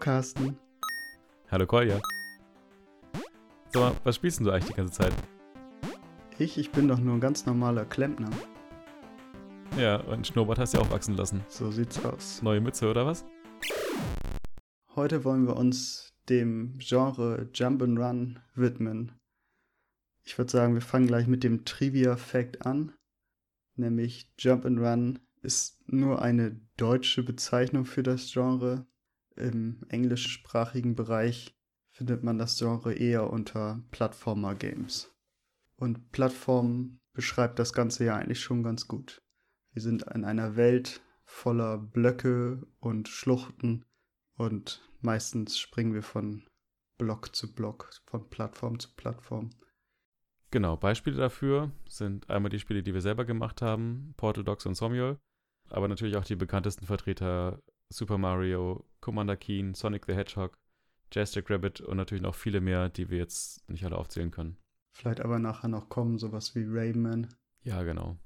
Carsten. Hallo Kolja. Sag mal, was spielst denn du eigentlich die ganze Zeit? Ich, ich bin doch nur ein ganz normaler Klempner. Ja, und Schnurrbart hast du ja aufwachsen lassen. So sieht's aus. Neue Mütze oder was? Heute wollen wir uns dem Genre Jump and Run widmen. Ich würde sagen, wir fangen gleich mit dem Trivia-Fact an. Nämlich Jump and Run ist nur eine deutsche Bezeichnung für das Genre. Im englischsprachigen Bereich findet man das Genre eher unter Plattformer-Games. Und Plattform beschreibt das Ganze ja eigentlich schon ganz gut. Wir sind in einer Welt voller Blöcke und Schluchten und meistens springen wir von Block zu Block, von Plattform zu Plattform. Genau, Beispiele dafür sind einmal die Spiele, die wir selber gemacht haben, Portal Dogs und Somuel, aber natürlich auch die bekanntesten Vertreter Super Mario, Commander Keen, Sonic the Hedgehog, Jazzjack Rabbit und natürlich noch viele mehr, die wir jetzt nicht alle aufzählen können. Vielleicht aber nachher noch kommen, sowas wie Rayman. Ja, genau.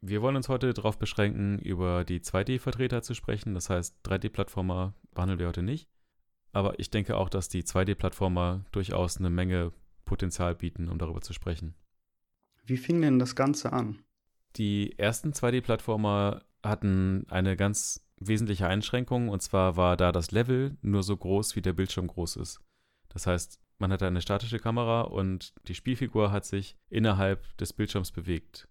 Wir wollen uns heute darauf beschränken, über die 2D-Vertreter zu sprechen. Das heißt, 3D-Plattformer behandeln wir heute nicht. Aber ich denke auch, dass die 2D-Plattformer durchaus eine Menge Potenzial bieten, um darüber zu sprechen. Wie fing denn das Ganze an? Die ersten 2D-Plattformer hatten eine ganz wesentliche Einschränkung und zwar war da das Level nur so groß, wie der Bildschirm groß ist. Das heißt, man hatte eine statische Kamera und die Spielfigur hat sich innerhalb des Bildschirms bewegt.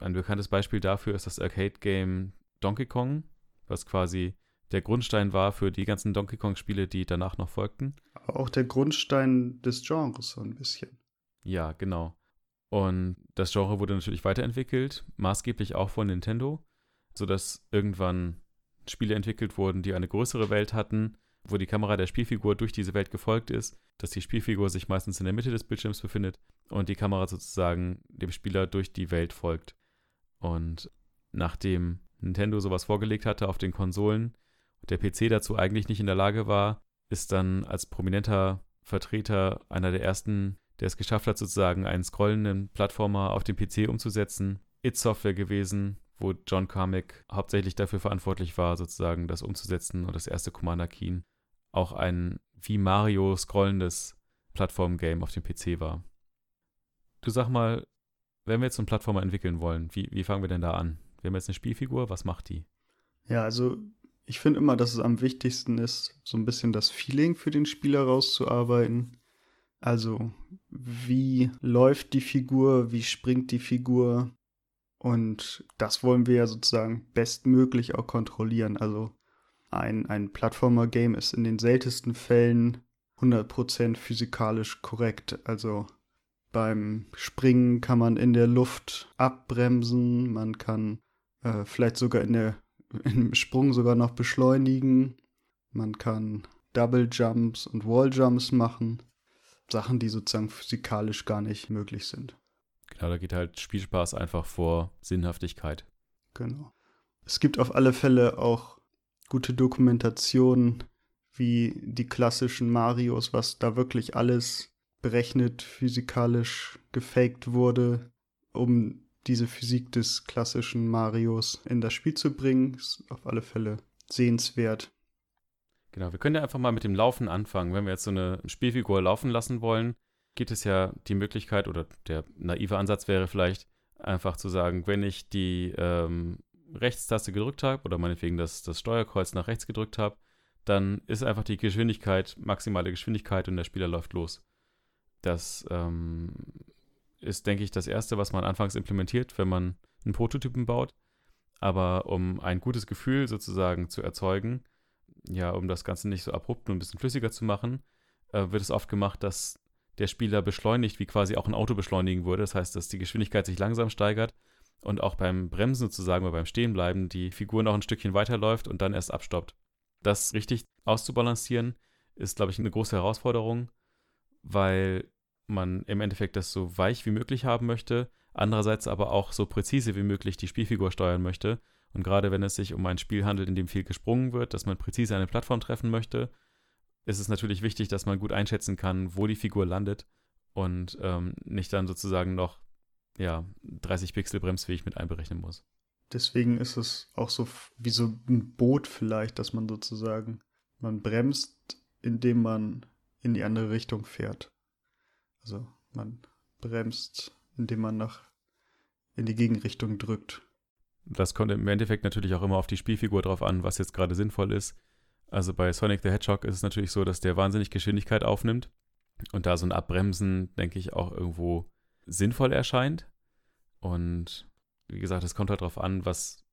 Ein bekanntes Beispiel dafür ist das Arcade-Game Donkey Kong, was quasi der Grundstein war für die ganzen Donkey Kong-Spiele, die danach noch folgten. Auch der Grundstein des Genres so ein bisschen. Ja, genau. Und das Genre wurde natürlich weiterentwickelt, maßgeblich auch von Nintendo, sodass irgendwann Spiele entwickelt wurden, die eine größere Welt hatten, wo die Kamera der Spielfigur durch diese Welt gefolgt ist, dass die Spielfigur sich meistens in der Mitte des Bildschirms befindet und die Kamera sozusagen dem Spieler durch die Welt folgt. Und nachdem Nintendo sowas vorgelegt hatte auf den Konsolen und der PC dazu eigentlich nicht in der Lage war, ist dann als prominenter Vertreter einer der ersten, der es geschafft hat, sozusagen einen scrollenden Plattformer auf dem PC umzusetzen, It Software gewesen, wo John Carmack hauptsächlich dafür verantwortlich war, sozusagen das umzusetzen und das erste Commander Keen auch ein wie Mario scrollendes Plattform-Game auf dem PC war. Du sag mal, wenn wir jetzt einen Plattformer entwickeln wollen, wie, wie fangen wir denn da an? Wir haben jetzt eine Spielfigur, was macht die? Ja, also ich finde immer, dass es am wichtigsten ist, so ein bisschen das Feeling für den Spieler rauszuarbeiten. Also, wie läuft die Figur, wie springt die Figur? Und das wollen wir ja sozusagen bestmöglich auch kontrollieren. Also, ein, ein Plattformer-Game ist in den seltensten Fällen 100% physikalisch korrekt. Also, beim Springen kann man in der Luft abbremsen, man kann äh, vielleicht sogar in der, im Sprung sogar noch beschleunigen, man kann Double Jumps und Wall Jumps machen. Sachen, die sozusagen physikalisch gar nicht möglich sind. Genau, da geht halt Spielspaß einfach vor Sinnhaftigkeit. Genau. Es gibt auf alle Fälle auch gute Dokumentationen wie die klassischen Marios, was da wirklich alles berechnet, physikalisch gefaked wurde, um diese Physik des klassischen Marios in das Spiel zu bringen. Ist auf alle Fälle sehenswert. Genau, wir können ja einfach mal mit dem Laufen anfangen. Wenn wir jetzt so eine Spielfigur laufen lassen wollen, gibt es ja die Möglichkeit, oder der naive Ansatz wäre vielleicht, einfach zu sagen, wenn ich die ähm, Rechtstaste gedrückt habe oder meinetwegen das, das Steuerkreuz nach rechts gedrückt habe, dann ist einfach die Geschwindigkeit, maximale Geschwindigkeit und der Spieler läuft los. Das ähm, ist, denke ich, das Erste, was man anfangs implementiert, wenn man einen Prototypen baut. Aber um ein gutes Gefühl sozusagen zu erzeugen, ja, um das Ganze nicht so abrupt und ein bisschen flüssiger zu machen, äh, wird es oft gemacht, dass der Spieler beschleunigt, wie quasi auch ein Auto beschleunigen würde. Das heißt, dass die Geschwindigkeit sich langsam steigert und auch beim Bremsen sozusagen oder beim Stehenbleiben die Figur noch ein Stückchen weiterläuft und dann erst abstoppt. Das richtig auszubalancieren ist, glaube ich, eine große Herausforderung, weil man im Endeffekt das so weich wie möglich haben möchte, andererseits aber auch so präzise wie möglich die Spielfigur steuern möchte. Und gerade wenn es sich um ein Spiel handelt, in dem viel gesprungen wird, dass man präzise eine Plattform treffen möchte, ist es natürlich wichtig, dass man gut einschätzen kann, wo die Figur landet und ähm, nicht dann sozusagen noch ja, 30 Pixel bremsfähig mit einberechnen muss. Deswegen ist es auch so wie so ein Boot vielleicht, dass man sozusagen, man bremst, indem man in die andere Richtung fährt. Also man bremst, indem man nach in die Gegenrichtung drückt. Das kommt im Endeffekt natürlich auch immer auf die Spielfigur drauf an, was jetzt gerade sinnvoll ist. Also bei Sonic the Hedgehog ist es natürlich so, dass der wahnsinnig Geschwindigkeit aufnimmt und da so ein Abbremsen, denke ich, auch irgendwo sinnvoll erscheint. Und wie gesagt, es kommt halt darauf an, was,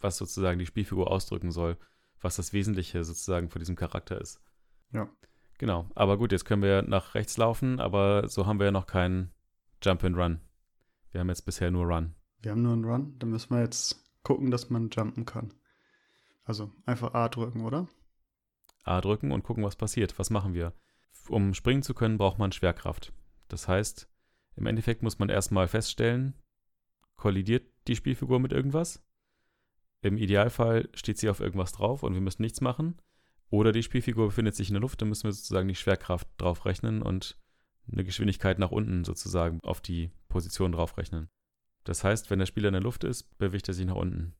was sozusagen die Spielfigur ausdrücken soll, was das Wesentliche sozusagen von diesem Charakter ist. Ja. Genau. Aber gut, jetzt können wir nach rechts laufen, aber so haben wir ja noch keinen Jump and Run. Wir haben jetzt bisher nur Run. Wir haben nur einen Run, dann müssen wir jetzt gucken, dass man jumpen kann. Also einfach A drücken, oder? A drücken und gucken, was passiert. Was machen wir? Um springen zu können, braucht man Schwerkraft. Das heißt, im Endeffekt muss man erstmal feststellen, kollidiert die Spielfigur mit irgendwas? Im Idealfall steht sie auf irgendwas drauf und wir müssen nichts machen. Oder die Spielfigur befindet sich in der Luft, dann müssen wir sozusagen die Schwerkraft draufrechnen und eine Geschwindigkeit nach unten sozusagen auf die Position draufrechnen. Das heißt, wenn der Spieler in der Luft ist, bewegt er sich nach unten.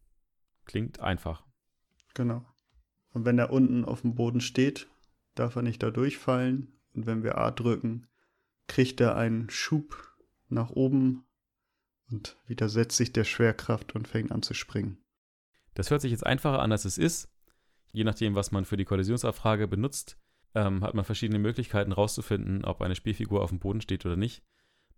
Klingt einfach. Genau. Und wenn er unten auf dem Boden steht, darf er nicht da durchfallen. Und wenn wir A drücken, kriegt er einen Schub nach oben und widersetzt sich der Schwerkraft und fängt an zu springen. Das hört sich jetzt einfacher an, als es ist. Je nachdem, was man für die Kollisionsabfrage benutzt, ähm, hat man verschiedene Möglichkeiten herauszufinden, ob eine Spielfigur auf dem Boden steht oder nicht.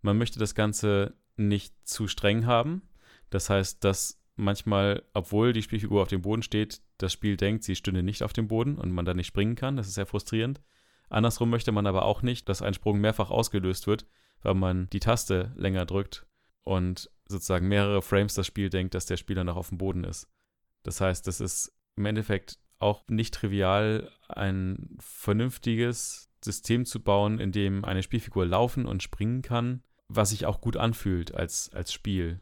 Man möchte das Ganze nicht zu streng haben. Das heißt, dass manchmal, obwohl die Spielfigur auf dem Boden steht, das Spiel denkt, sie stünde nicht auf dem Boden und man dann nicht springen kann. Das ist sehr frustrierend. Andersrum möchte man aber auch nicht, dass ein Sprung mehrfach ausgelöst wird, weil man die Taste länger drückt und sozusagen mehrere Frames das Spiel denkt, dass der Spieler noch auf dem Boden ist. Das heißt, das ist im Endeffekt auch nicht trivial, ein vernünftiges System zu bauen, in dem eine Spielfigur laufen und springen kann, was sich auch gut anfühlt als, als Spiel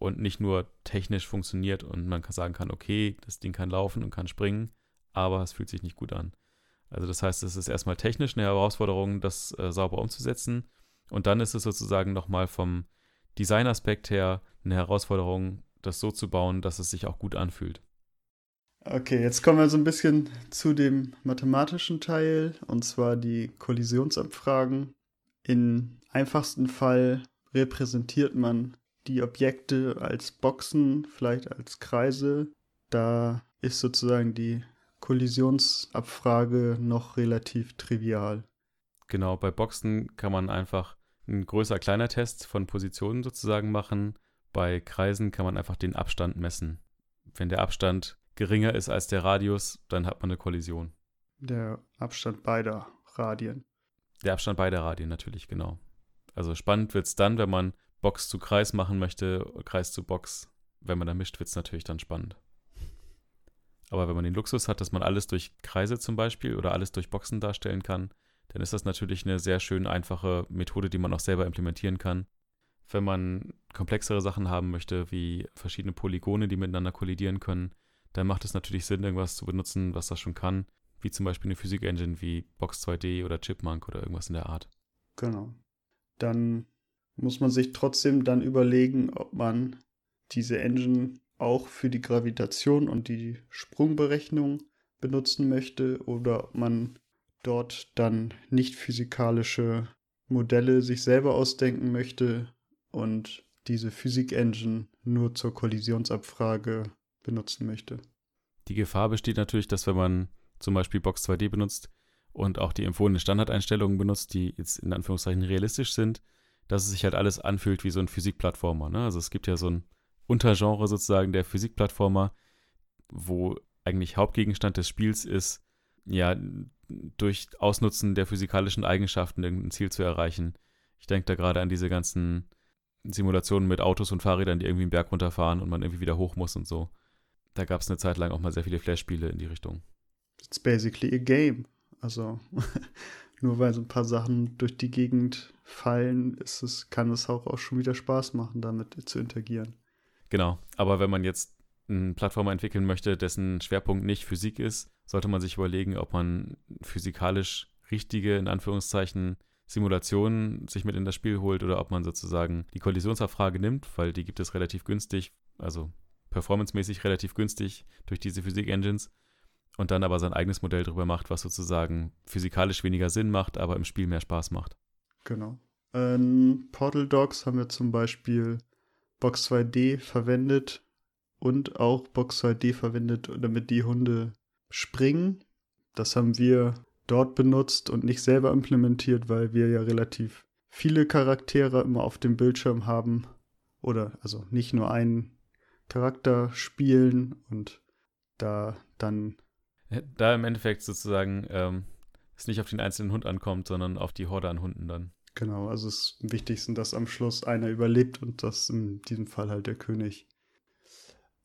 und nicht nur technisch funktioniert und man kann sagen kann, okay, das Ding kann laufen und kann springen, aber es fühlt sich nicht gut an. Also das heißt, es ist erstmal technisch eine Herausforderung, das äh, sauber umzusetzen und dann ist es sozusagen nochmal vom Designaspekt her eine Herausforderung, das so zu bauen, dass es sich auch gut anfühlt. Okay, jetzt kommen wir so ein bisschen zu dem mathematischen Teil, und zwar die Kollisionsabfragen. Im einfachsten Fall repräsentiert man die Objekte als Boxen, vielleicht als Kreise. Da ist sozusagen die Kollisionsabfrage noch relativ trivial. Genau, bei Boxen kann man einfach einen größer-kleiner Test von Positionen sozusagen machen. Bei Kreisen kann man einfach den Abstand messen. Wenn der Abstand geringer ist als der Radius, dann hat man eine Kollision. Der Abstand beider Radien. Der Abstand beider Radien natürlich, genau. Also spannend wird es dann, wenn man Box zu Kreis machen möchte, Kreis zu Box. Wenn man da mischt, wird es natürlich dann spannend. Aber wenn man den Luxus hat, dass man alles durch Kreise zum Beispiel oder alles durch Boxen darstellen kann, dann ist das natürlich eine sehr schön einfache Methode, die man auch selber implementieren kann. Wenn man komplexere Sachen haben möchte, wie verschiedene Polygone, die miteinander kollidieren können, dann macht es natürlich Sinn, irgendwas zu benutzen, was das schon kann, wie zum Beispiel eine Physik-Engine wie Box 2D oder Chipmunk oder irgendwas in der Art. Genau. Dann muss man sich trotzdem dann überlegen, ob man diese Engine auch für die Gravitation und die Sprungberechnung benutzen möchte oder ob man dort dann nicht physikalische Modelle sich selber ausdenken möchte und diese Physik-Engine nur zur Kollisionsabfrage benutzen möchte. Die Gefahr besteht natürlich, dass wenn man zum Beispiel Box 2D benutzt und auch die empfohlenen Standardeinstellungen benutzt, die jetzt in Anführungszeichen realistisch sind, dass es sich halt alles anfühlt wie so ein Physikplattformer. Ne? Also es gibt ja so ein Untergenre sozusagen der Physikplattformer, wo eigentlich Hauptgegenstand des Spiels ist, ja, durch Ausnutzen der physikalischen Eigenschaften irgendein Ziel zu erreichen. Ich denke da gerade an diese ganzen Simulationen mit Autos und Fahrrädern, die irgendwie einen Berg runterfahren und man irgendwie wieder hoch muss und so. Da gab es eine Zeit lang auch mal sehr viele Flash-Spiele in die Richtung. It's basically a game. Also nur weil so ein paar Sachen durch die Gegend fallen, ist es, kann es auch, auch schon wieder Spaß machen, damit zu interagieren. Genau, aber wenn man jetzt einen Plattformer entwickeln möchte, dessen Schwerpunkt nicht Physik ist, sollte man sich überlegen, ob man physikalisch richtige, in Anführungszeichen, Simulationen sich mit in das Spiel holt oder ob man sozusagen die Kollisionsabfrage nimmt, weil die gibt es relativ günstig, also performancemäßig relativ günstig durch diese Physik-Engines und dann aber sein eigenes Modell drüber macht, was sozusagen physikalisch weniger Sinn macht, aber im Spiel mehr Spaß macht. Genau. In Portal Dogs haben wir zum Beispiel Box 2D verwendet und auch Box 2D verwendet, damit die Hunde springen. Das haben wir dort benutzt und nicht selber implementiert, weil wir ja relativ viele Charaktere immer auf dem Bildschirm haben. Oder also nicht nur einen Charakter spielen und da dann. Da im Endeffekt sozusagen ähm, es nicht auf den einzelnen Hund ankommt, sondern auf die Horde an Hunden dann. Genau, also es ist am wichtigsten, dass am Schluss einer überlebt und das in diesem Fall halt der König.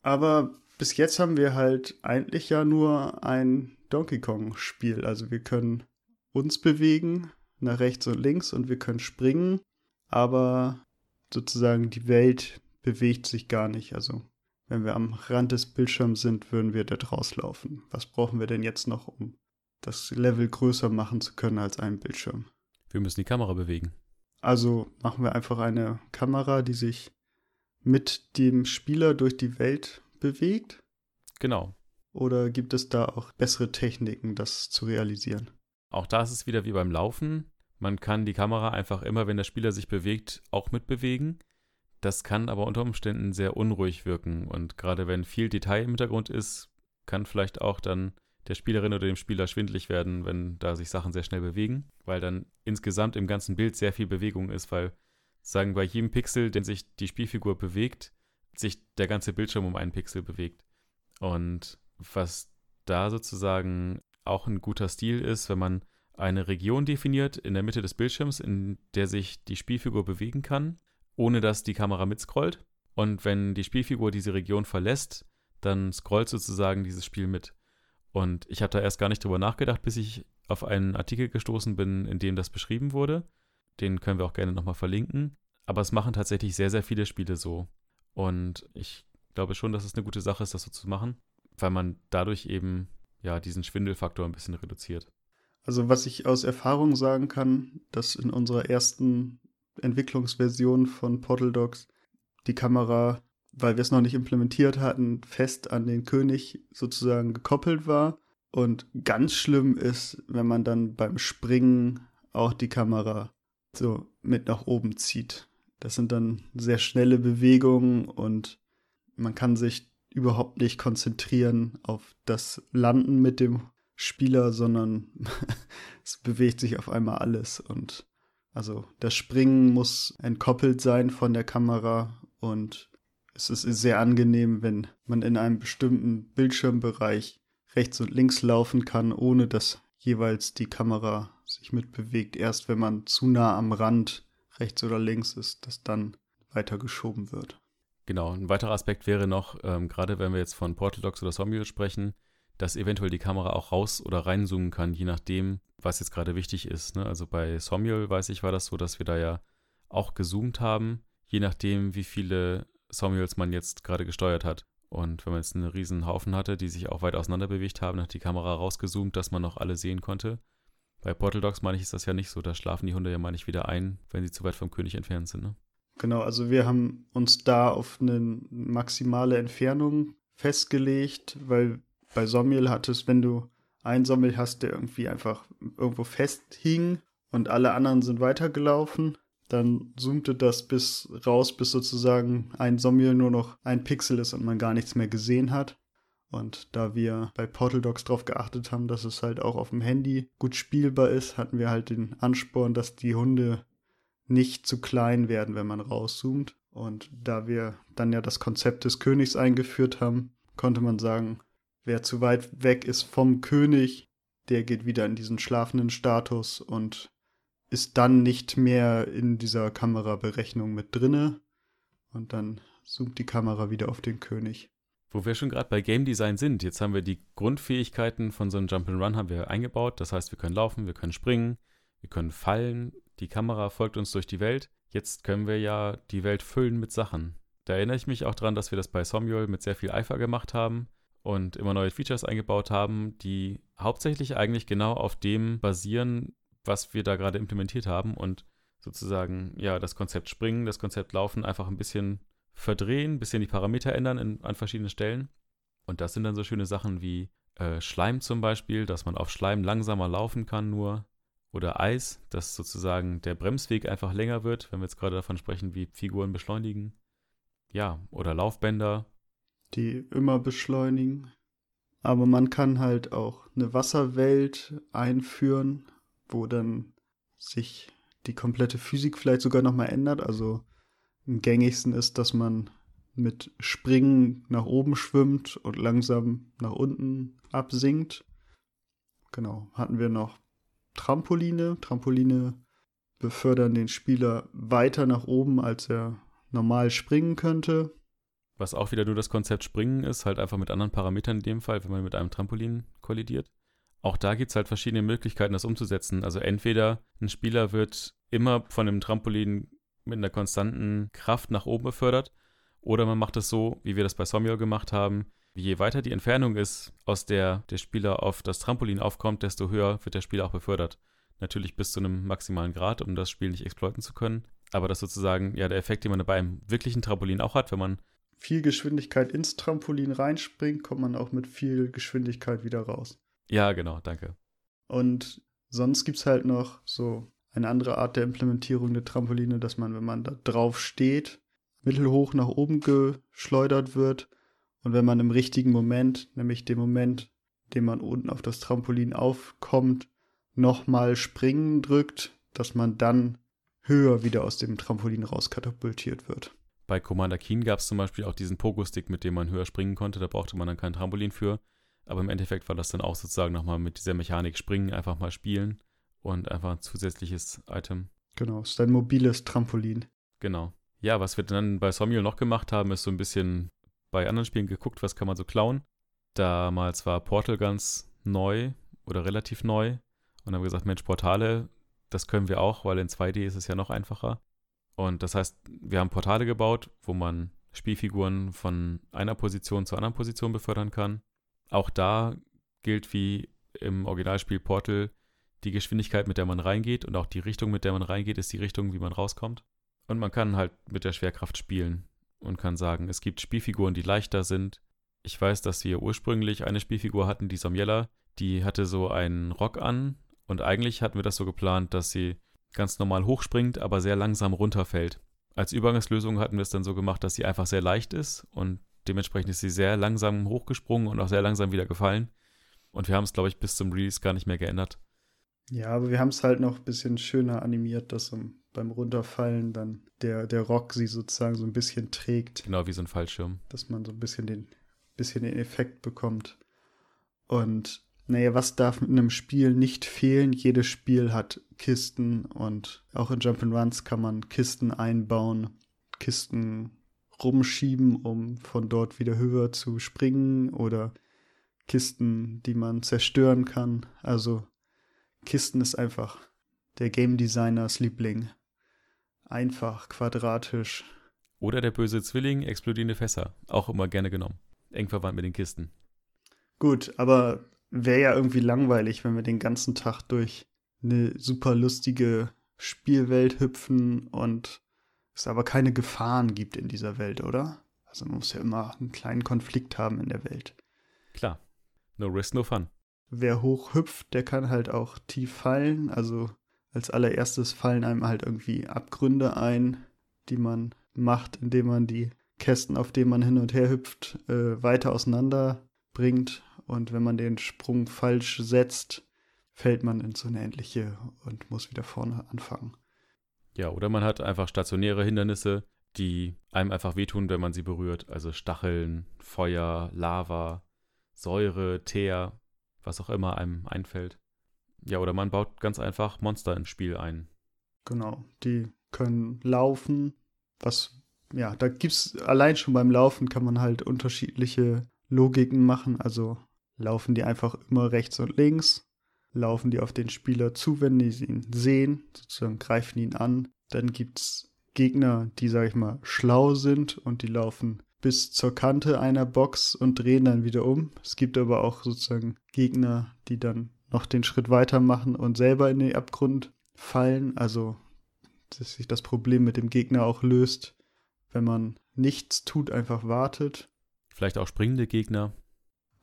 Aber bis jetzt haben wir halt eigentlich ja nur ein Donkey Kong-Spiel. Also wir können uns bewegen nach rechts und links und wir können springen, aber sozusagen die Welt bewegt sich gar nicht. Also wenn wir am Rand des Bildschirms sind, würden wir da rauslaufen. Was brauchen wir denn jetzt noch, um das Level größer machen zu können als ein Bildschirm? Wir müssen die Kamera bewegen. Also machen wir einfach eine Kamera, die sich mit dem Spieler durch die Welt bewegt. Genau. Oder gibt es da auch bessere Techniken, das zu realisieren? Auch da ist es wieder wie beim Laufen. Man kann die Kamera einfach immer, wenn der Spieler sich bewegt, auch mitbewegen. Das kann aber unter Umständen sehr unruhig wirken. Und gerade wenn viel Detail im Hintergrund ist, kann vielleicht auch dann der Spielerin oder dem Spieler schwindlig werden, wenn da sich Sachen sehr schnell bewegen, weil dann insgesamt im ganzen Bild sehr viel Bewegung ist, weil sagen bei jedem Pixel, den sich die Spielfigur bewegt, sich der ganze Bildschirm um einen Pixel bewegt. Und was da sozusagen auch ein guter Stil ist, wenn man eine Region definiert in der Mitte des Bildschirms, in der sich die Spielfigur bewegen kann, ohne dass die Kamera mitscrollt. Und wenn die Spielfigur diese Region verlässt, dann scrollt sozusagen dieses Spiel mit. Und ich habe da erst gar nicht drüber nachgedacht, bis ich auf einen Artikel gestoßen bin, in dem das beschrieben wurde. Den können wir auch gerne nochmal verlinken. Aber es machen tatsächlich sehr, sehr viele Spiele so. Und ich glaube schon, dass es eine gute Sache ist, das so zu machen, weil man dadurch eben ja diesen Schwindelfaktor ein bisschen reduziert. Also was ich aus Erfahrung sagen kann, dass in unserer ersten Entwicklungsversion von Portal Dogs die Kamera weil wir es noch nicht implementiert hatten, fest an den König sozusagen gekoppelt war. Und ganz schlimm ist, wenn man dann beim Springen auch die Kamera so mit nach oben zieht. Das sind dann sehr schnelle Bewegungen und man kann sich überhaupt nicht konzentrieren auf das Landen mit dem Spieler, sondern es bewegt sich auf einmal alles und also das Springen muss entkoppelt sein von der Kamera und es ist sehr angenehm, wenn man in einem bestimmten Bildschirmbereich rechts und links laufen kann, ohne dass jeweils die Kamera sich mitbewegt. Erst wenn man zu nah am Rand rechts oder links ist, dass dann weitergeschoben wird. Genau, ein weiterer Aspekt wäre noch, ähm, gerade wenn wir jetzt von Portal Docs oder Somniel sprechen, dass eventuell die Kamera auch raus- oder reinzoomen kann, je nachdem, was jetzt gerade wichtig ist. Ne? Also bei Somniel, weiß ich, war das so, dass wir da ja auch gezoomt haben, je nachdem, wie viele Samuels man jetzt gerade gesteuert hat. Und wenn man jetzt einen riesen Haufen hatte, die sich auch weit auseinander bewegt haben, hat die Kamera rausgezoomt, dass man noch alle sehen konnte. Bei Portal Dogs meine ich, ist das ja nicht so. Da schlafen die Hunde ja meine ich wieder ein, wenn sie zu weit vom König entfernt sind. Ne? Genau, also wir haben uns da auf eine maximale Entfernung festgelegt, weil bei Sommiel hattest, wenn du einen Sommel hast, der irgendwie einfach irgendwo festhing und alle anderen sind weitergelaufen, dann zoomte das bis raus, bis sozusagen ein Sommel nur noch ein Pixel ist und man gar nichts mehr gesehen hat. Und da wir bei Portal Dogs darauf geachtet haben, dass es halt auch auf dem Handy gut spielbar ist, hatten wir halt den Ansporn, dass die Hunde nicht zu klein werden, wenn man rauszoomt. Und da wir dann ja das Konzept des Königs eingeführt haben, konnte man sagen, wer zu weit weg ist vom König, der geht wieder in diesen schlafenden Status und ist dann nicht mehr in dieser Kameraberechnung mit drinne und dann zoomt die Kamera wieder auf den König. Wo wir schon gerade bei Game Design sind, jetzt haben wir die Grundfähigkeiten von so einem Jump'n'Run haben wir eingebaut. Das heißt, wir können laufen, wir können springen, wir können fallen, die Kamera folgt uns durch die Welt. Jetzt können wir ja die Welt füllen mit Sachen. Da erinnere ich mich auch daran, dass wir das bei Somuel mit sehr viel Eifer gemacht haben und immer neue Features eingebaut haben, die hauptsächlich eigentlich genau auf dem basieren, was wir da gerade implementiert haben und sozusagen, ja, das Konzept Springen, das Konzept Laufen einfach ein bisschen verdrehen, ein bisschen die Parameter ändern in, an verschiedenen Stellen. Und das sind dann so schöne Sachen wie äh, Schleim zum Beispiel, dass man auf Schleim langsamer laufen kann nur. Oder Eis, dass sozusagen der Bremsweg einfach länger wird, wenn wir jetzt gerade davon sprechen, wie Figuren beschleunigen. Ja, oder Laufbänder. Die immer beschleunigen. Aber man kann halt auch eine Wasserwelt einführen, wo dann sich die komplette Physik vielleicht sogar nochmal ändert. Also am gängigsten ist, dass man mit Springen nach oben schwimmt und langsam nach unten absinkt. Genau, hatten wir noch Trampoline. Trampoline befördern den Spieler weiter nach oben, als er normal springen könnte. Was auch wieder nur das Konzept Springen ist, halt einfach mit anderen Parametern in dem Fall, wenn man mit einem Trampolin kollidiert. Auch da gibt es halt verschiedene Möglichkeiten, das umzusetzen. Also entweder ein Spieler wird immer von einem Trampolin mit einer konstanten Kraft nach oben befördert, oder man macht es so, wie wir das bei Somiel gemacht haben. Je weiter die Entfernung ist, aus der der Spieler auf das Trampolin aufkommt, desto höher wird der Spieler auch befördert. Natürlich bis zu einem maximalen Grad, um das Spiel nicht exploiten zu können. Aber das sozusagen, ja, der Effekt, den man bei einem wirklichen Trampolin auch hat, wenn man viel Geschwindigkeit ins Trampolin reinspringt, kommt man auch mit viel Geschwindigkeit wieder raus. Ja, genau, danke. Und sonst gibt es halt noch so eine andere Art der Implementierung der Trampoline, dass man, wenn man da drauf steht, mittelhoch nach oben geschleudert wird. Und wenn man im richtigen Moment, nämlich dem Moment, dem man unten auf das Trampolin aufkommt, nochmal springen drückt, dass man dann höher wieder aus dem Trampolin rauskatapultiert wird. Bei Commander Keen gab es zum Beispiel auch diesen Pogo-Stick, mit dem man höher springen konnte. Da brauchte man dann kein Trampolin für. Aber im Endeffekt war das dann auch sozusagen nochmal mit dieser Mechanik springen, einfach mal spielen und einfach ein zusätzliches Item. Genau, ist ein mobiles Trampolin. Genau. Ja, was wir dann bei Somiel noch gemacht haben, ist so ein bisschen bei anderen Spielen geguckt, was kann man so klauen. Damals war Portal ganz neu oder relativ neu und haben gesagt, Mensch, Portale, das können wir auch, weil in 2D ist es ja noch einfacher. Und das heißt, wir haben Portale gebaut, wo man Spielfiguren von einer Position zur anderen Position befördern kann. Auch da gilt wie im Originalspiel Portal die Geschwindigkeit, mit der man reingeht und auch die Richtung, mit der man reingeht, ist die Richtung, wie man rauskommt. Und man kann halt mit der Schwerkraft spielen und kann sagen, es gibt Spielfiguren, die leichter sind. Ich weiß, dass wir ursprünglich eine Spielfigur hatten, die Somiella, die hatte so einen Rock an und eigentlich hatten wir das so geplant, dass sie ganz normal hochspringt, aber sehr langsam runterfällt. Als Übergangslösung hatten wir es dann so gemacht, dass sie einfach sehr leicht ist und dementsprechend ist sie sehr langsam hochgesprungen und auch sehr langsam wieder gefallen. Und wir haben es, glaube ich, bis zum Release gar nicht mehr geändert. Ja, aber wir haben es halt noch ein bisschen schöner animiert, dass beim Runterfallen dann der, der Rock sie sozusagen so ein bisschen trägt. Genau, wie so ein Fallschirm. Dass man so ein bisschen den, bisschen den Effekt bekommt. Und naja, was darf in einem Spiel nicht fehlen? Jedes Spiel hat Kisten und auch in Jump'n'Runs kann man Kisten einbauen, Kisten rumschieben, um von dort wieder höher zu springen oder Kisten, die man zerstören kann. Also Kisten ist einfach der Game Designers Liebling. Einfach, quadratisch. Oder der böse Zwilling, explodierende Fässer. Auch immer gerne genommen. Eng verwandt mit den Kisten. Gut, aber wäre ja irgendwie langweilig, wenn wir den ganzen Tag durch eine super lustige Spielwelt hüpfen und es aber keine Gefahren gibt in dieser Welt, oder? Also man muss ja immer einen kleinen Konflikt haben in der Welt. Klar. No risk, no fun. Wer hoch hüpft, der kann halt auch tief fallen. Also als allererstes fallen einem halt irgendwie Abgründe ein, die man macht, indem man die Kästen, auf denen man hin und her hüpft, äh, weiter auseinander bringt. Und wenn man den Sprung falsch setzt, fällt man ins Unendliche und muss wieder vorne anfangen. Ja, oder man hat einfach stationäre Hindernisse, die einem einfach wehtun, wenn man sie berührt. Also Stacheln, Feuer, Lava, Säure, Teer, was auch immer einem einfällt. Ja, oder man baut ganz einfach Monster ins Spiel ein. Genau, die können laufen, was, ja, da gibt es allein schon beim Laufen kann man halt unterschiedliche Logiken machen. Also laufen die einfach immer rechts und links, laufen die auf den Spieler zu, wenn die ihn sehen, sozusagen greifen ihn an. Dann gibt es Gegner, die, sag ich mal, schlau sind und die laufen bis zur Kante einer Box und drehen dann wieder um. Es gibt aber auch sozusagen Gegner, die dann noch den Schritt weiter machen und selber in den Abgrund fallen. Also, dass sich das Problem mit dem Gegner auch löst, wenn man nichts tut, einfach wartet. Vielleicht auch springende Gegner.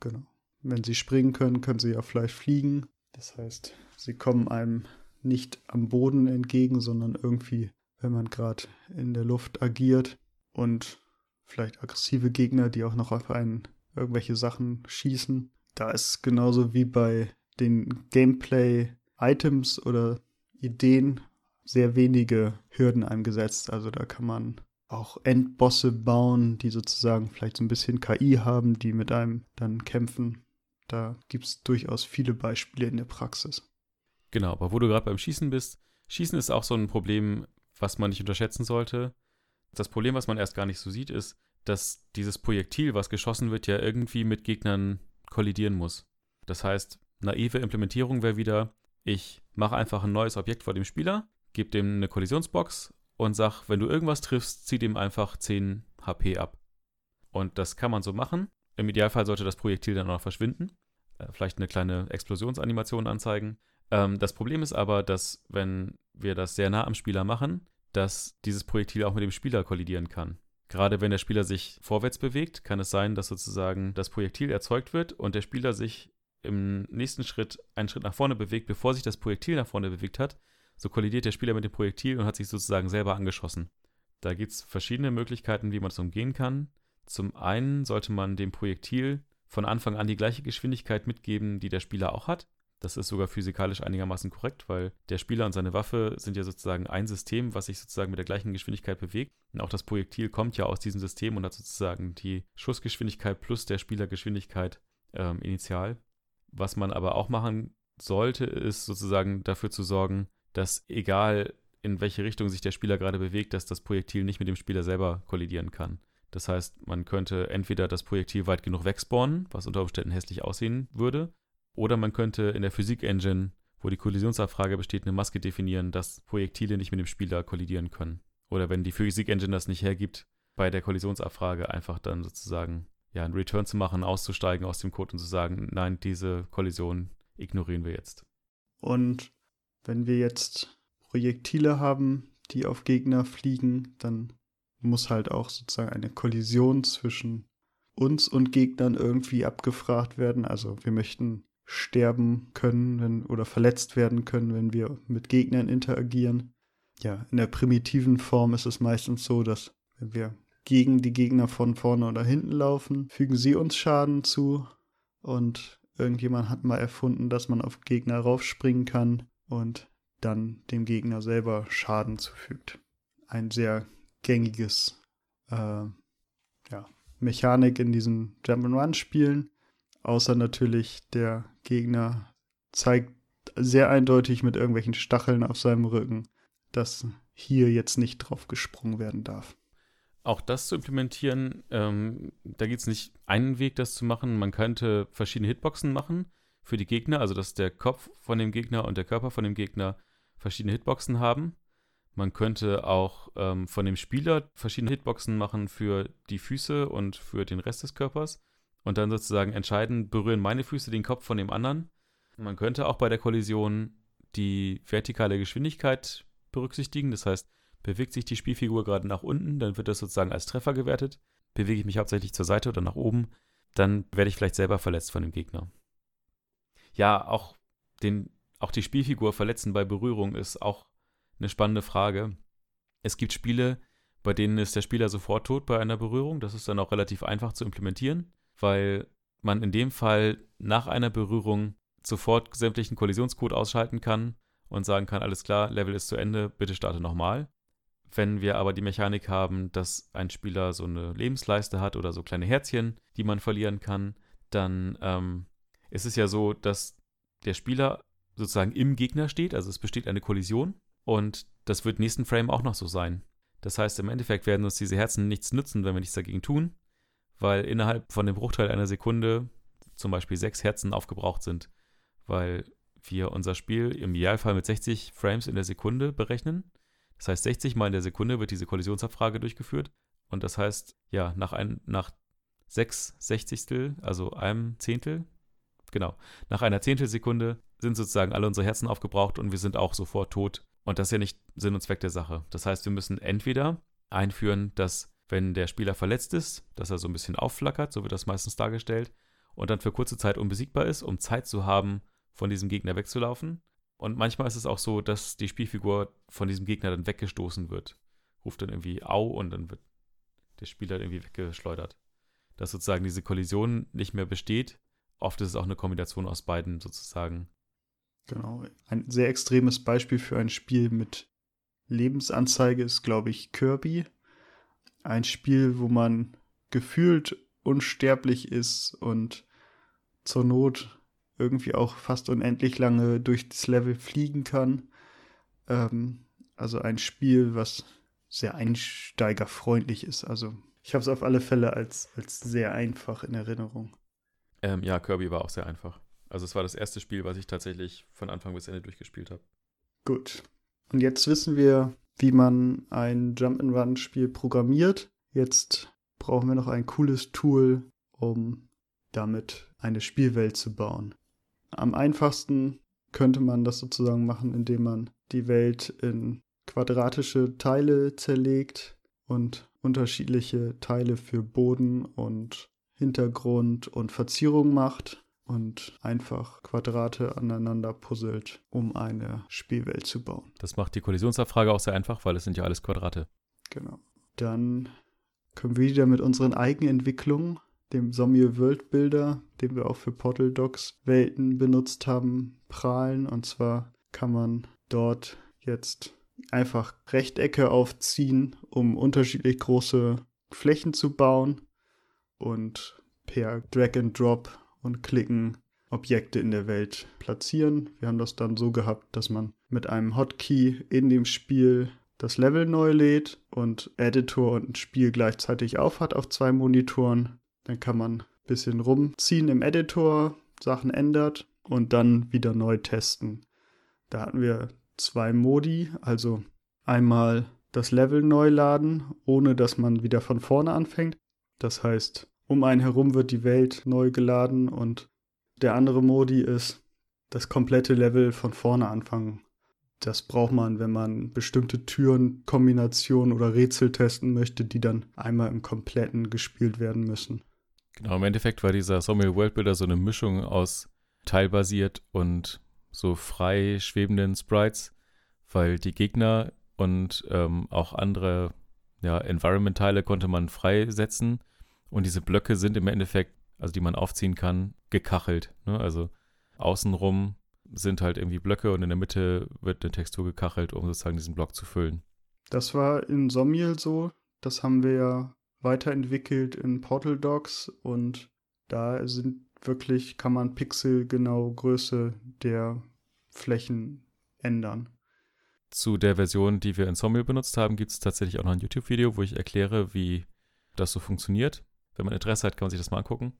Genau. Wenn sie springen können, können sie ja vielleicht fliegen. Das heißt, sie kommen einem nicht am Boden entgegen, sondern irgendwie, wenn man gerade in der Luft agiert und vielleicht aggressive Gegner, die auch noch auf einen irgendwelche Sachen schießen. Da ist genauso wie bei den Gameplay-Items oder Ideen sehr wenige Hürden eingesetzt. Also da kann man auch Endbosse bauen, die sozusagen vielleicht so ein bisschen KI haben, die mit einem dann kämpfen. Da gibt es durchaus viele Beispiele in der Praxis. Genau, aber wo du gerade beim Schießen bist, Schießen ist auch so ein Problem, was man nicht unterschätzen sollte. Das Problem, was man erst gar nicht so sieht, ist, dass dieses Projektil, was geschossen wird, ja irgendwie mit Gegnern kollidieren muss. Das heißt, naive Implementierung wäre wieder, ich mache einfach ein neues Objekt vor dem Spieler, gebe dem eine Kollisionsbox und sage, wenn du irgendwas triffst, zieh dem einfach 10 HP ab. Und das kann man so machen. Im Idealfall sollte das Projektil dann auch verschwinden. Äh, vielleicht eine kleine Explosionsanimation anzeigen. Ähm, das Problem ist aber, dass wenn wir das sehr nah am Spieler machen, dass dieses Projektil auch mit dem Spieler kollidieren kann. Gerade wenn der Spieler sich vorwärts bewegt, kann es sein, dass sozusagen das Projektil erzeugt wird und der Spieler sich im nächsten Schritt einen Schritt nach vorne bewegt, bevor sich das Projektil nach vorne bewegt hat. So kollidiert der Spieler mit dem Projektil und hat sich sozusagen selber angeschossen. Da gibt es verschiedene Möglichkeiten, wie man das umgehen kann. Zum einen sollte man dem Projektil von Anfang an die gleiche Geschwindigkeit mitgeben, die der Spieler auch hat. Das ist sogar physikalisch einigermaßen korrekt, weil der Spieler und seine Waffe sind ja sozusagen ein System, was sich sozusagen mit der gleichen Geschwindigkeit bewegt. Und auch das Projektil kommt ja aus diesem System und hat sozusagen die Schussgeschwindigkeit plus der Spielergeschwindigkeit ähm, initial. Was man aber auch machen sollte, ist sozusagen dafür zu sorgen, dass egal in welche Richtung sich der Spieler gerade bewegt, dass das Projektil nicht mit dem Spieler selber kollidieren kann. Das heißt, man könnte entweder das Projektil weit genug wegspawnen, was unter Umständen hässlich aussehen würde, oder man könnte in der Physik-Engine, wo die Kollisionsabfrage besteht, eine Maske definieren, dass Projektile nicht mit dem Spieler kollidieren können. Oder wenn die Physik-Engine das nicht hergibt, bei der Kollisionsabfrage einfach dann sozusagen ja, einen Return zu machen, auszusteigen aus dem Code und zu sagen, nein, diese Kollision ignorieren wir jetzt. Und wenn wir jetzt Projektile haben, die auf Gegner fliegen, dann muss halt auch sozusagen eine Kollision zwischen uns und Gegnern irgendwie abgefragt werden. Also wir möchten sterben können wenn, oder verletzt werden können, wenn wir mit Gegnern interagieren. Ja, in der primitiven Form ist es meistens so, dass wenn wir gegen die Gegner von vorne oder hinten laufen, fügen sie uns Schaden zu und irgendjemand hat mal erfunden, dass man auf Gegner raufspringen kann und dann dem Gegner selber Schaden zufügt. Ein sehr gängiges äh, ja, Mechanik in diesen Jump'n'Run-Spielen. Außer natürlich der Gegner zeigt sehr eindeutig mit irgendwelchen Stacheln auf seinem Rücken, dass hier jetzt nicht drauf gesprungen werden darf. Auch das zu implementieren, ähm, da gibt es nicht einen Weg, das zu machen. Man könnte verschiedene Hitboxen machen für die Gegner, also dass der Kopf von dem Gegner und der Körper von dem Gegner verschiedene Hitboxen haben. Man könnte auch ähm, von dem Spieler verschiedene Hitboxen machen für die Füße und für den Rest des Körpers und dann sozusagen entscheiden, berühren meine Füße den Kopf von dem anderen. Man könnte auch bei der Kollision die vertikale Geschwindigkeit berücksichtigen. Das heißt, bewegt sich die Spielfigur gerade nach unten, dann wird das sozusagen als Treffer gewertet. Bewege ich mich hauptsächlich zur Seite oder nach oben, dann werde ich vielleicht selber verletzt von dem Gegner. Ja, auch, den, auch die Spielfigur verletzen bei Berührung ist auch eine spannende Frage. Es gibt Spiele, bei denen ist der Spieler sofort tot bei einer Berührung. Das ist dann auch relativ einfach zu implementieren weil man in dem Fall nach einer Berührung sofort sämtlichen Kollisionscode ausschalten kann und sagen kann, alles klar, Level ist zu Ende, bitte starte nochmal. Wenn wir aber die Mechanik haben, dass ein Spieler so eine Lebensleiste hat oder so kleine Herzchen, die man verlieren kann, dann ähm, ist es ja so, dass der Spieler sozusagen im Gegner steht, also es besteht eine Kollision und das wird nächsten Frame auch noch so sein. Das heißt, im Endeffekt werden uns diese Herzen nichts nützen, wenn wir nichts dagegen tun, weil innerhalb von dem Bruchteil einer Sekunde zum Beispiel sechs Herzen aufgebraucht sind, weil wir unser Spiel im Idealfall mit 60 Frames in der Sekunde berechnen. Das heißt, 60 Mal in der Sekunde wird diese Kollisionsabfrage durchgeführt. Und das heißt, ja, nach, ein, nach sechs Sechzigstel, also einem Zehntel, genau, nach einer Zehntelsekunde sind sozusagen alle unsere Herzen aufgebraucht und wir sind auch sofort tot. Und das ist ja nicht Sinn und Zweck der Sache. Das heißt, wir müssen entweder einführen, dass wenn der Spieler verletzt ist, dass er so ein bisschen aufflackert, so wird das meistens dargestellt, und dann für kurze Zeit unbesiegbar ist, um Zeit zu haben, von diesem Gegner wegzulaufen. Und manchmal ist es auch so, dass die Spielfigur von diesem Gegner dann weggestoßen wird. Ruft dann irgendwie Au und dann wird der Spieler irgendwie weggeschleudert. Dass sozusagen diese Kollision nicht mehr besteht. Oft ist es auch eine Kombination aus beiden sozusagen. Genau. Ein sehr extremes Beispiel für ein Spiel mit Lebensanzeige ist, glaube ich, Kirby. Ein Spiel, wo man gefühlt unsterblich ist und zur Not irgendwie auch fast unendlich lange durch das Level fliegen kann. Ähm, also ein Spiel, was sehr einsteigerfreundlich ist. Also ich habe es auf alle Fälle als, als sehr einfach in Erinnerung. Ähm, ja, Kirby war auch sehr einfach. Also es war das erste Spiel, was ich tatsächlich von Anfang bis Ende durchgespielt habe. Gut. Und jetzt wissen wir, wie man ein Jump-and-Run-Spiel programmiert. Jetzt brauchen wir noch ein cooles Tool, um damit eine Spielwelt zu bauen. Am einfachsten könnte man das sozusagen machen, indem man die Welt in quadratische Teile zerlegt und unterschiedliche Teile für Boden und Hintergrund und Verzierung macht und einfach Quadrate aneinander puzzelt, um eine Spielwelt zu bauen. Das macht die Kollisionsabfrage auch sehr einfach, weil es sind ja alles Quadrate. Genau. Dann können wir wieder mit unseren Eigenentwicklungen, dem Sommier World Builder, den wir auch für Portal Docs Welten benutzt haben, prahlen. Und zwar kann man dort jetzt einfach Rechtecke aufziehen, um unterschiedlich große Flächen zu bauen und per Drag and Drop und Klicken Objekte in der Welt platzieren. Wir haben das dann so gehabt, dass man mit einem Hotkey in dem Spiel das Level neu lädt und Editor und Spiel gleichzeitig aufhat auf zwei Monitoren. Dann kann man ein bisschen rumziehen im Editor, Sachen ändert und dann wieder neu testen. Da hatten wir zwei Modi, also einmal das Level neu laden, ohne dass man wieder von vorne anfängt. Das heißt, um einen herum wird die Welt neu geladen und der andere Modi ist das komplette Level von vorne anfangen. Das braucht man, wenn man bestimmte Türenkombinationen oder Rätsel testen möchte, die dann einmal im Kompletten gespielt werden müssen. Genau, im Endeffekt war dieser Sommel World Builder so eine Mischung aus teilbasiert und so frei schwebenden Sprites, weil die Gegner und ähm, auch andere ja, Environment-Teile konnte man freisetzen und diese Blöcke sind im Endeffekt, also die man aufziehen kann, gekachelt. Ne? Also außenrum sind halt irgendwie Blöcke und in der Mitte wird eine Textur gekachelt, um sozusagen diesen Block zu füllen. Das war in Sommiel so. Das haben wir ja weiterentwickelt in Portal Docs und da sind wirklich, kann man pixelgenau Größe der Flächen ändern. Zu der Version, die wir in Sommiel benutzt haben, gibt es tatsächlich auch noch ein YouTube-Video, wo ich erkläre, wie das so funktioniert. Wenn man Interesse hat, kann man sich das mal angucken.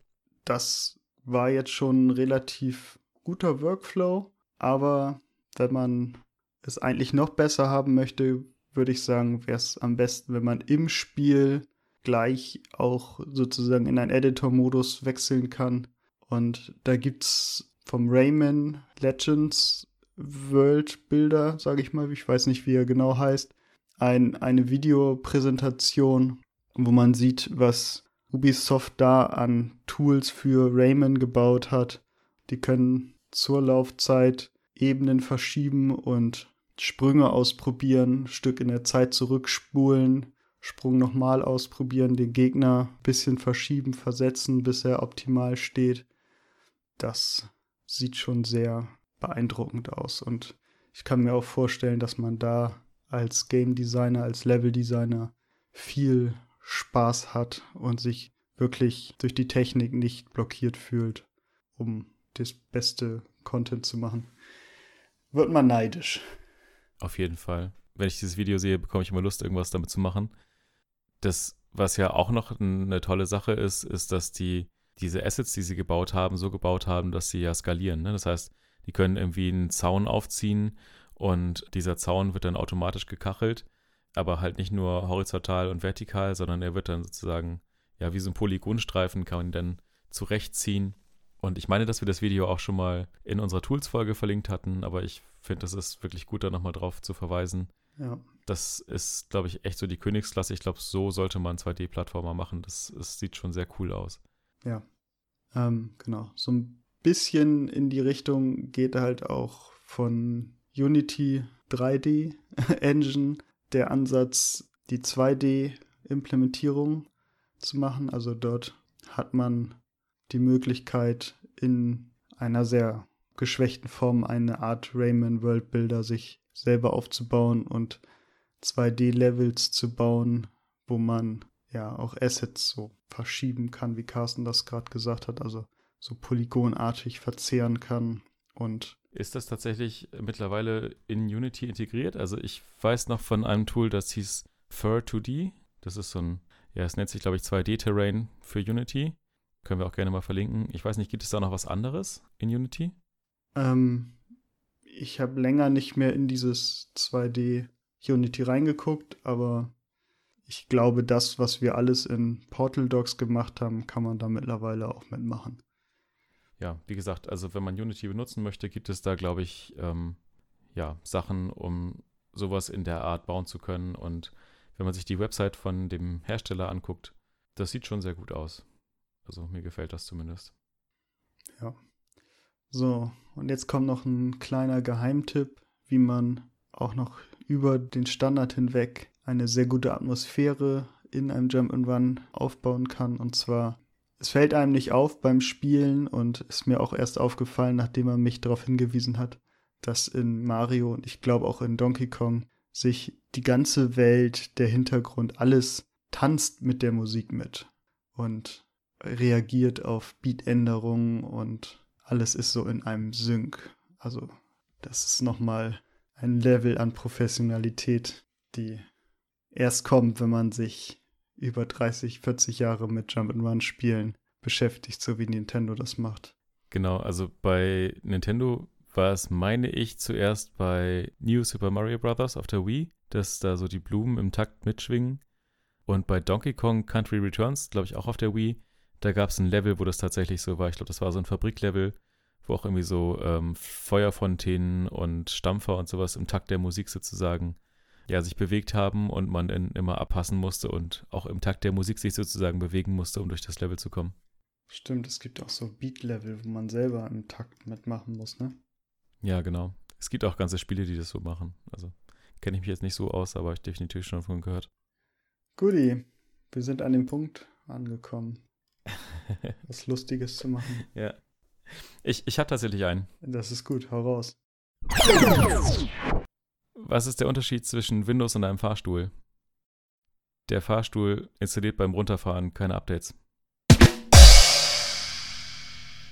Das war jetzt schon ein relativ guter Workflow, aber wenn man es eigentlich noch besser haben möchte, würde ich sagen, wäre es am besten, wenn man im Spiel gleich auch sozusagen in einen Editor-Modus wechseln kann. Und da gibt es vom Rayman Legends World Builder, sage ich mal, ich weiß nicht, wie er genau heißt, ein, eine Videopräsentation, wo man sieht, was Ubisoft da an Tools für Rayman gebaut hat. Die können zur Laufzeit Ebenen verschieben und Sprünge ausprobieren, Stück in der Zeit zurückspulen, Sprung nochmal ausprobieren, den Gegner ein bisschen verschieben, versetzen, bis er optimal steht. Das sieht schon sehr beeindruckend aus und ich kann mir auch vorstellen, dass man da als Game Designer, als Level Designer viel Spaß hat und sich wirklich durch die Technik nicht blockiert fühlt, um das beste Content zu machen, wird man neidisch. Auf jeden Fall. Wenn ich dieses Video sehe, bekomme ich immer Lust, irgendwas damit zu machen. Das, was ja auch noch eine tolle Sache ist, ist, dass die diese Assets, die sie gebaut haben, so gebaut haben, dass sie ja skalieren. Ne? Das heißt, die können irgendwie einen Zaun aufziehen und dieser Zaun wird dann automatisch gekachelt aber halt nicht nur horizontal und vertikal, sondern er wird dann sozusagen, ja, wie so ein Polygonstreifen kann man dann zurechtziehen Und ich meine, dass wir das Video auch schon mal in unserer Tools-Folge verlinkt hatten, aber ich finde, das ist wirklich gut, da nochmal drauf zu verweisen. Ja. Das ist, glaube ich, echt so die Königsklasse. Ich glaube, so sollte man 2D-Plattformer machen. Das, das, sieht schon sehr cool aus. Ja. Ähm, genau. So ein bisschen in die Richtung geht halt auch von Unity 3D Engine der Ansatz, die 2D-Implementierung zu machen. Also dort hat man die Möglichkeit, in einer sehr geschwächten Form eine Art Rayman World Builder sich selber aufzubauen und 2D-Levels zu bauen, wo man ja auch Assets so verschieben kann, wie Carsten das gerade gesagt hat, also so polygonartig verzehren kann und ist das tatsächlich mittlerweile in Unity integriert? Also ich weiß noch von einem Tool, das hieß Fur2D. Das ist so ein, ja, es nennt sich, glaube ich, 2D-Terrain für Unity. Können wir auch gerne mal verlinken. Ich weiß nicht, gibt es da noch was anderes in Unity? Ähm, ich habe länger nicht mehr in dieses 2D Unity reingeguckt, aber ich glaube, das, was wir alles in Portal Docs gemacht haben, kann man da mittlerweile auch mitmachen ja, wie gesagt, also wenn man Unity benutzen möchte, gibt es da, glaube ich, ähm, ja, Sachen, um sowas in der Art bauen zu können. Und wenn man sich die Website von dem Hersteller anguckt, das sieht schon sehr gut aus. Also mir gefällt das zumindest. Ja. So, und jetzt kommt noch ein kleiner Geheimtipp, wie man auch noch über den Standard hinweg eine sehr gute Atmosphäre in einem Jump and Run aufbauen kann. Und zwar es fällt einem nicht auf beim Spielen und ist mir auch erst aufgefallen, nachdem er mich darauf hingewiesen hat, dass in Mario und ich glaube auch in Donkey Kong sich die ganze Welt, der Hintergrund, alles tanzt mit der Musik mit und reagiert auf Beatänderungen und alles ist so in einem Sync. Also das ist nochmal ein Level an Professionalität, die erst kommt, wenn man sich über 30, 40 Jahre mit Jump'n'Run-Spielen beschäftigt, so wie Nintendo das macht. Genau, also bei Nintendo war es, meine ich, zuerst bei New Super Mario Bros. auf der Wii, dass da so die Blumen im Takt mitschwingen. Und bei Donkey Kong Country Returns, glaube ich, auch auf der Wii, da gab es ein Level, wo das tatsächlich so war. Ich glaube, das war so ein Fabriklevel, wo auch irgendwie so ähm, Feuerfontänen und Stampfer und sowas im Takt der Musik sozusagen ja, sich bewegt haben und man dann immer abpassen musste und auch im Takt der Musik sich sozusagen bewegen musste, um durch das Level zu kommen. Stimmt, es gibt auch so Beat-Level, wo man selber im Takt mitmachen muss, ne? Ja, genau. Es gibt auch ganze Spiele, die das so machen. Also kenne ich mich jetzt nicht so aus, aber ich definitiv schon von gehört. Guti, wir sind an dem Punkt angekommen, was Lustiges zu machen. Ja. Ich, ich habe tatsächlich einen. Das ist gut, hau raus. Was ist der Unterschied zwischen Windows und einem Fahrstuhl? Der Fahrstuhl installiert beim Runterfahren keine Updates.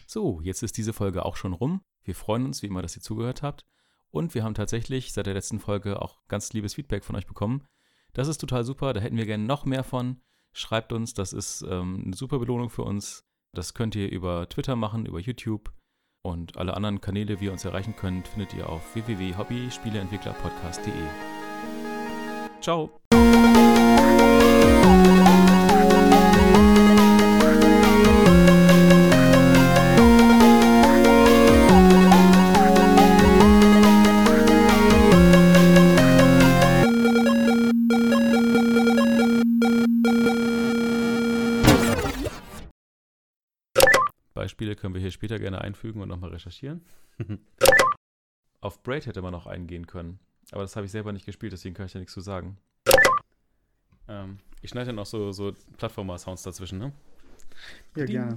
So, jetzt ist diese Folge auch schon rum. Wir freuen uns, wie immer, dass ihr zugehört habt. Und wir haben tatsächlich seit der letzten Folge auch ganz liebes Feedback von euch bekommen. Das ist total super, da hätten wir gerne noch mehr von. Schreibt uns, das ist ähm, eine super Belohnung für uns. Das könnt ihr über Twitter machen, über YouTube. Und alle anderen Kanäle, wie ihr uns erreichen könnt, findet ihr auf www.hobbyspieleentwicklerpodcast.de. Ciao! Können wir hier später gerne einfügen und nochmal recherchieren. Auf Braid hätte man noch eingehen können. Aber das habe ich selber nicht gespielt, deswegen kann ich da nichts zu sagen. Ähm, ich schneide dann auch so, so Plattformer-Sounds dazwischen, ne? Ja, gerne.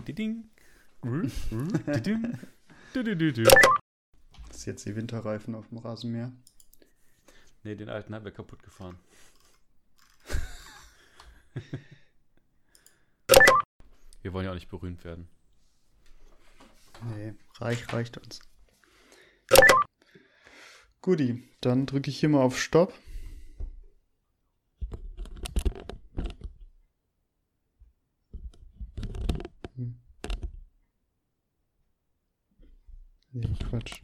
Das ist jetzt die Winterreifen auf dem Rasenmäher. Ne, den alten haben wir kaputt gefahren. wir wollen ja auch nicht berühmt werden. Nee, reich, reicht uns. Guti, dann drücke ich hier mal auf Stopp. Hm. Nee, Quatsch.